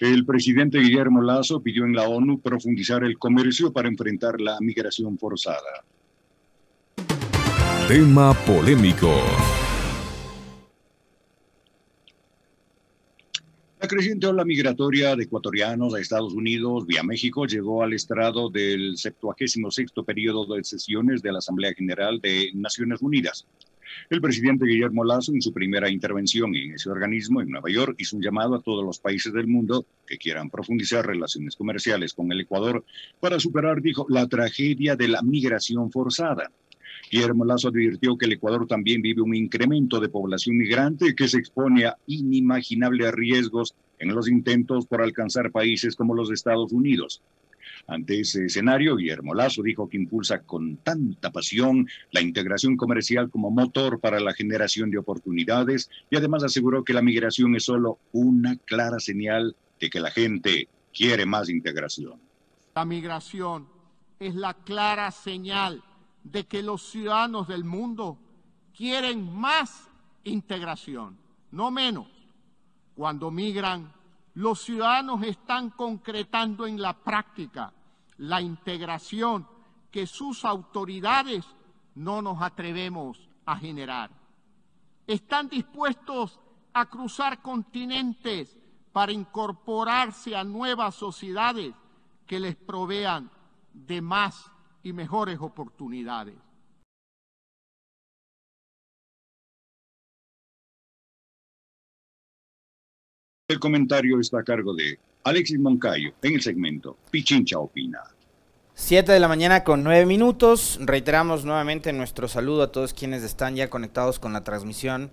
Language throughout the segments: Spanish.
El presidente Guillermo Lazo pidió en la ONU profundizar el comercio para enfrentar la migración forzada. Tema polémico. La creciente ola migratoria de ecuatorianos a Estados Unidos vía México llegó al estrado del 76 periodo de sesiones de la Asamblea General de Naciones Unidas. El presidente Guillermo Lazo, en su primera intervención en ese organismo en Nueva York, hizo un llamado a todos los países del mundo que quieran profundizar relaciones comerciales con el Ecuador para superar, dijo, la tragedia de la migración forzada. Guillermo Lazo advirtió que el Ecuador también vive un incremento de población migrante que se expone a inimaginables riesgos en los intentos por alcanzar países como los Estados Unidos. Ante ese escenario, Guillermo Lazo dijo que impulsa con tanta pasión la integración comercial como motor para la generación de oportunidades y además aseguró que la migración es solo una clara señal de que la gente quiere más integración. La migración es la clara señal de que los ciudadanos del mundo quieren más integración, no menos. Cuando migran, los ciudadanos están concretando en la práctica la integración que sus autoridades no nos atrevemos a generar. Están dispuestos a cruzar continentes para incorporarse a nuevas sociedades que les provean de más y mejores oportunidades. El comentario está a cargo de Alexis Moncayo en el segmento Pichincha Opina. Siete de la mañana con nueve minutos. Reiteramos nuevamente nuestro saludo a todos quienes están ya conectados con la transmisión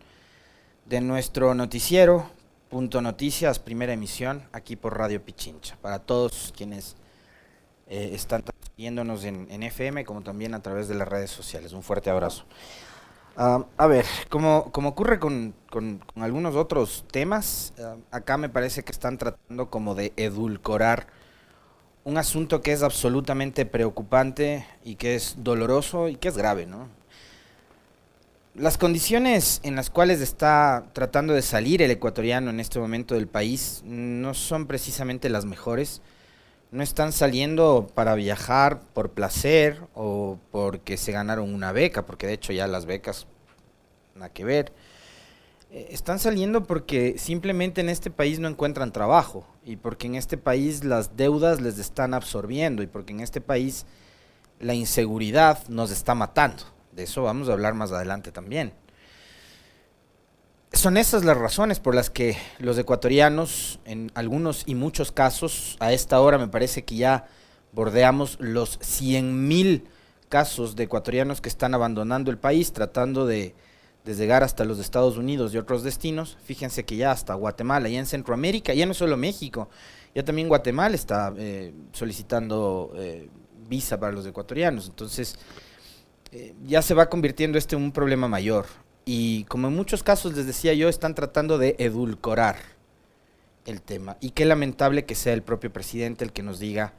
de nuestro noticiero, Punto Noticias, primera emisión, aquí por Radio Pichincha. Para todos quienes eh, están viéndonos en, FM como también a través de las redes sociales. Un fuerte abrazo. A ver, como, como ocurre con, con, algunos otros temas, acá me parece que están tratando como de edulcorar un asunto que es absolutamente preocupante y que es doloroso y que es grave, ¿no? Las condiciones en las cuales está tratando de salir el ecuatoriano en este momento del país no son precisamente las mejores no están saliendo para viajar por placer o porque se ganaron una beca, porque de hecho ya las becas, nada que ver. Eh, están saliendo porque simplemente en este país no encuentran trabajo y porque en este país las deudas les están absorbiendo y porque en este país la inseguridad nos está matando. De eso vamos a hablar más adelante también son esas las razones por las que los ecuatorianos, en algunos y muchos casos, a esta hora me parece que ya bordeamos los 100.000 casos de ecuatorianos que están abandonando el país, tratando de, llegar hasta los Estados Unidos y otros destinos. Fíjense que ya hasta Guatemala, ya en Centroamérica, ya no solo México, ya también Guatemala está eh, solicitando eh, visa para los ecuatorianos. Entonces, eh, ya se va convirtiendo este en un problema mayor. Y como en muchos casos les decía yo, están tratando de edulcorar el tema. Y qué lamentable que sea el propio presidente el que nos diga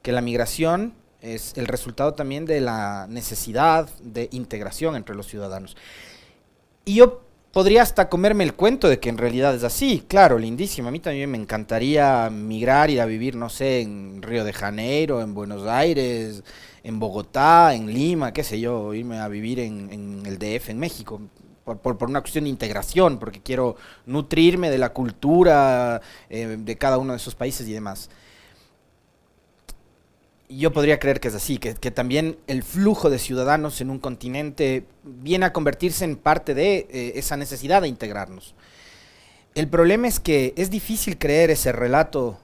que la migración es el resultado también de la necesidad de integración entre los ciudadanos. Y yo podría hasta comerme el cuento de que en realidad es así, claro, lindísimo. A mí también me encantaría migrar, ir a vivir, no sé, en Río de Janeiro, en Buenos Aires, en Bogotá, en Lima, qué sé yo, irme a vivir en, el DF, en México por, por, una cuestión de integración, porque quiero nutrirme de la cultura eh, de cada uno de esos países y demás. Yo podría creer que es así, que, también el flujo de ciudadanos en un continente viene a convertirse en parte de eh, esa necesidad de integrarnos. El problema es que es difícil creer ese relato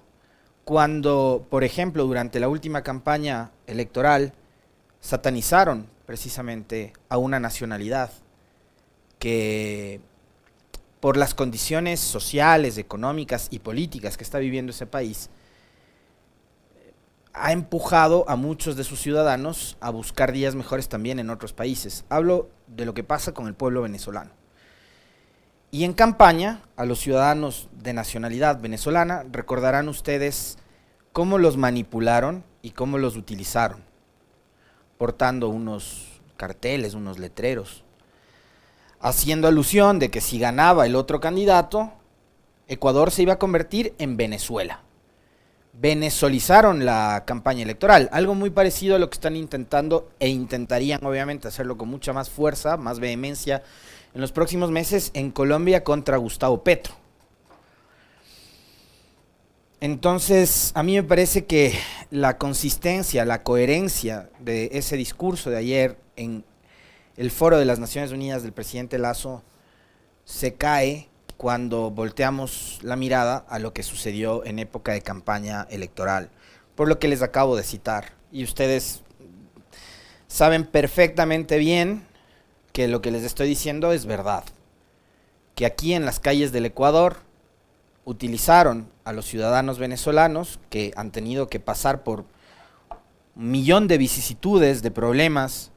cuando, por ejemplo, durante la última campaña electoral, satanizaron precisamente a una nacionalidad que por las condiciones sociales, económicas y políticas que está viviendo ese país, ha empujado a muchos de sus ciudadanos a buscar días mejores también en otros países. Hablo de lo que pasa con el pueblo venezolano. Y en campaña, a los ciudadanos de nacionalidad venezolana, recordarán ustedes cómo los manipularon y cómo los utilizaron, portando unos carteles, unos letreros, haciendo alusión de que si ganaba el otro candidato, Ecuador se iba a convertir en Venezuela. Venezolizaron la campaña electoral, algo muy parecido a lo que están intentando e intentarían obviamente hacerlo con mucha más fuerza, más vehemencia en los próximos meses en Colombia contra Gustavo Petro. Entonces, a mí me parece que la consistencia, la coherencia de ese discurso de ayer en el foro de las Naciones Unidas del presidente Lazo se cae cuando volteamos la mirada a lo que sucedió en época de campaña electoral, por lo que les acabo de citar. Y ustedes saben perfectamente bien que lo que les estoy diciendo es verdad. Que aquí en las calles del Ecuador utilizaron a los ciudadanos venezolanos que han tenido que pasar por un millón de vicisitudes, de problemas,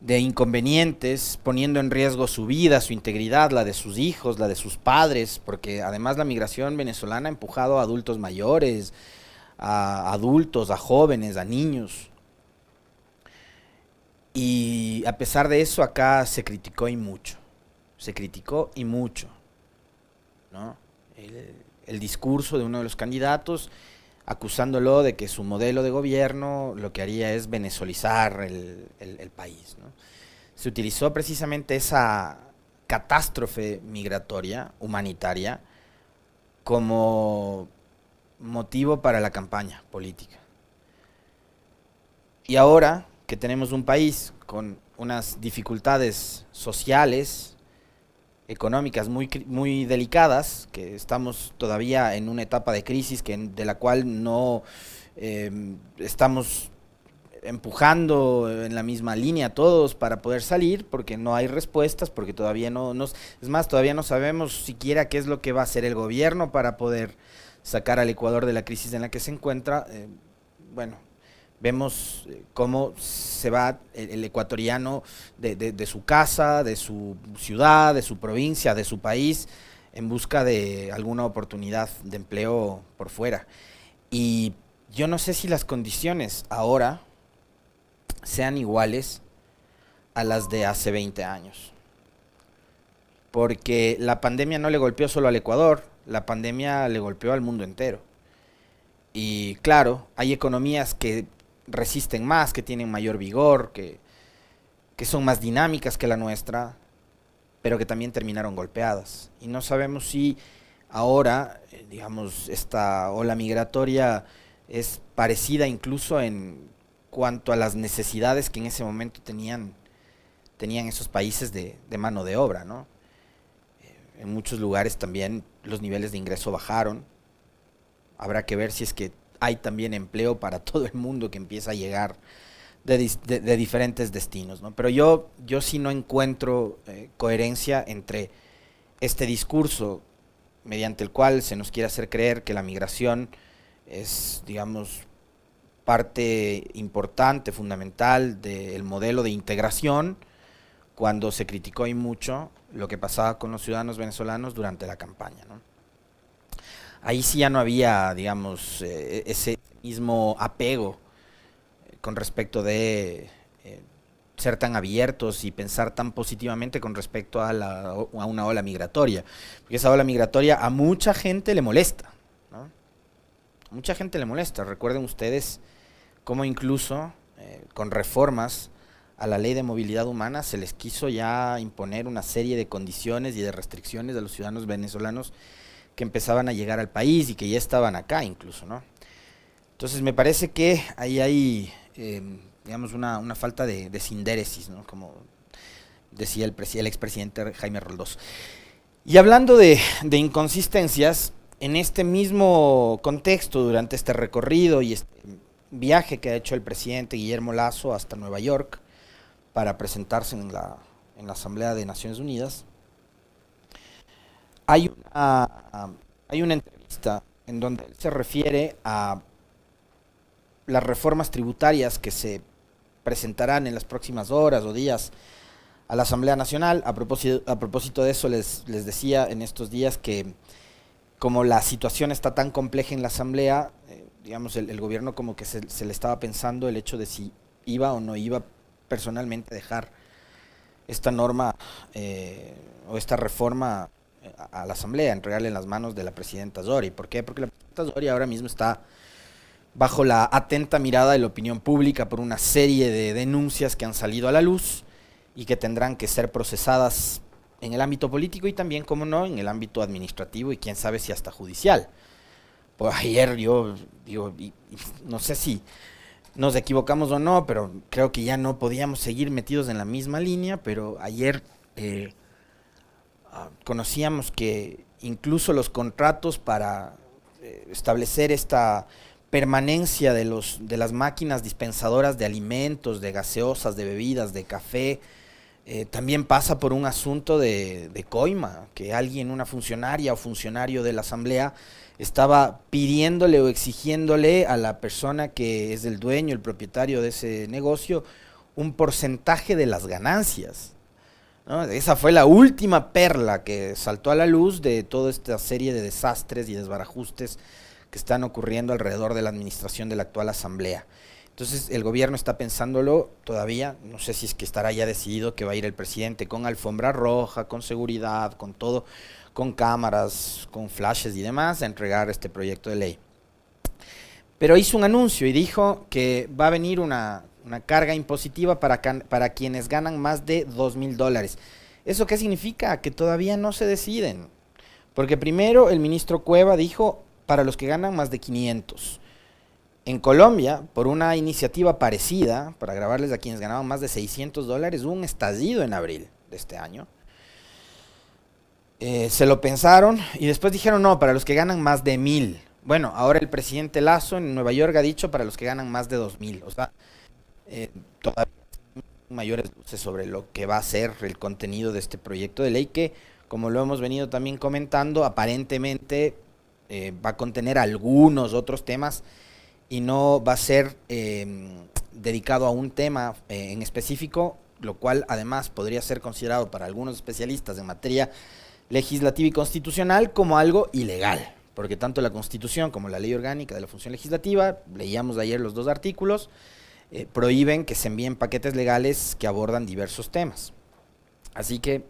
de inconvenientes, poniendo en riesgo su vida, su integridad, la de sus hijos, la de sus padres, porque además la migración venezolana ha empujado a adultos mayores, a adultos, a jóvenes, a niños. Y a pesar de eso, acá se criticó y mucho. Se criticó y mucho. El, discurso de uno de los candidatos acusándolo de que su modelo de gobierno lo que haría es venezolizar el, país. Se utilizó precisamente esa catástrofe migratoria, humanitaria, como motivo para la campaña política. Y ahora que tenemos un país con unas dificultades sociales, económicas muy, muy delicadas, que estamos todavía en una etapa de crisis que, de la cual no em, estamos empujando en la misma línea todos para poder salir, porque no hay respuestas, porque todavía no nos, es más, todavía no sabemos siquiera qué es lo que va a hacer el gobierno para poder sacar al Ecuador de la crisis en la que se encuentra. Eh, bueno, Vemos eh, cómo se va el, ecuatoriano de, su casa, de su ciudad, de su provincia, de su país, en busca de alguna oportunidad de empleo por fuera. Y yo no sé si las condiciones ahora sean iguales a las de hace 20 años. Porque la pandemia no le golpeó solo al Ecuador, la pandemia le golpeó al mundo entero. Y claro, hay economías que resisten más, que tienen mayor vigor, que, que son más dinámicas que la nuestra, pero que también terminaron golpeadas. Y no sabemos si ahora, eh, digamos, esta ola migratoria es parecida incluso en cuanto a las necesidades que en ese momento tenían, tenían esos países de, de mano de obra, ¿no? Eh, en muchos lugares también los niveles de ingreso bajaron. Habrá que ver si es que hay también empleo para todo el mundo que empieza a llegar de, diferentes destinos. ¿no? Pero yo, yo sí no encuentro eh, coherencia entre este discurso mediante el cual se nos quiere hacer creer que la migración es, digamos, parte importante, fundamental del modelo de integración, cuando se criticó y mucho lo que pasaba con los ciudadanos venezolanos durante la campaña. ¿no? Ahí sí ya no había, digamos, eh, ese mismo apego eh, con respecto de eh, ser tan abiertos y pensar tan positivamente con respecto a, la, a, una ola migratoria. Porque esa ola migratoria a mucha gente le molesta. ¿no? mucha gente le molesta. Recuerden ustedes cómo incluso con reformas a la ley de movilidad humana se les quiso ya imponer una serie de condiciones y de restricciones a los ciudadanos venezolanos que empezaban a llegar al país y que ya estaban acá incluso, ¿no? Entonces me parece que ahí hay, eh, digamos, una, falta de, de sindéresis, ¿no? Como decía el, el expresidente Jaime Roldós. Y hablando de, inconsistencias, en este mismo contexto, durante este recorrido y este viaje que ha hecho el presidente Guillermo Lazo hasta Nueva York para presentarse en la Asamblea de Naciones Unidas, hay una, hay una entrevista en donde él se refiere a las reformas tributarias que se presentarán en las próximas horas o días a la Asamblea Nacional. A propósito, a propósito de eso, les, les decía en estos días que como la situación está tan compleja en la Asamblea, eh, digamos, el, gobierno como que se, le estaba pensando el hecho de si iba o no iba personalmente a dejar esta norma eh, o esta reforma a la Asamblea, entregarle en las manos de la presidenta Zori. ¿Por qué? Porque la presidenta Zori ahora mismo está bajo la atenta mirada de la opinión pública por una serie de denuncias que han salido a la luz y que tendrán que ser procesadas en el ámbito político y también, como no, en el ámbito administrativo y quién sabe si hasta judicial. Pues ayer yo digo, no sé si nos equivocamos o no, pero creo que ya no podíamos seguir metidos en la misma línea, pero ayer eh, conocíamos que incluso los contratos para eh, establecer esta permanencia de, los, de las máquinas dispensadoras de alimentos, de gaseosas, de bebidas, de café, eh, también pasa por un asunto de, de, coima, que alguien, una funcionaria o funcionario de la Asamblea, estaba pidiéndole o exigiéndole a la persona que es el dueño, el propietario de ese negocio, un porcentaje de las ganancias. Esa fue la última perla que saltó a la luz de toda esta serie de desastres y desbarajustes que están ocurriendo alrededor de la administración de la actual Asamblea. Entonces el gobierno está pensándolo todavía, no sé si es que estará ya decidido que va a ir el presidente con alfombra roja, con seguridad, con todo, con cámaras, con flashes y demás, a entregar este proyecto de ley. Pero hizo un anuncio y dijo que va a venir una, carga impositiva para, para quienes ganan más de 2 mil dólares. ¿Eso qué significa? Que todavía no se deciden. Porque primero el ministro Cueva dijo para los que ganan más de 500. En Colombia, por una iniciativa parecida, para grabarles a quienes ganaban más de 600 dólares, hubo un estallido en abril de este año. Eh, se lo pensaron y después dijeron, no, para los que ganan más de mil. Bueno, ahora el presidente Lazo en Nueva York ha dicho para los que ganan más de dos mil. O sea, eh, todavía mayores luces sobre lo que va a ser el contenido de este proyecto de ley que, como lo hemos venido también comentando, aparentemente eh, va a contener algunos otros temas y no va a ser em, dedicado a un tema eh, en específico, lo cual además podría ser considerado para algunos especialistas en materia legislativa y constitucional como algo ilegal, porque tanto la Constitución como la Ley Orgánica de la Función Legislativa, leíamos ayer los dos artículos, eh, prohíben que se envíen paquetes legales que abordan diversos temas. Así que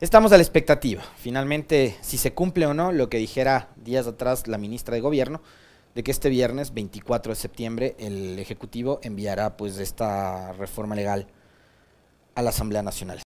estamos a la expectativa, finalmente, si se cumple o no lo que dijera días atrás la ministra de Gobierno, de que este viernes 24 de septiembre el Ejecutivo enviará pues esta reforma legal a la Asamblea Nacional.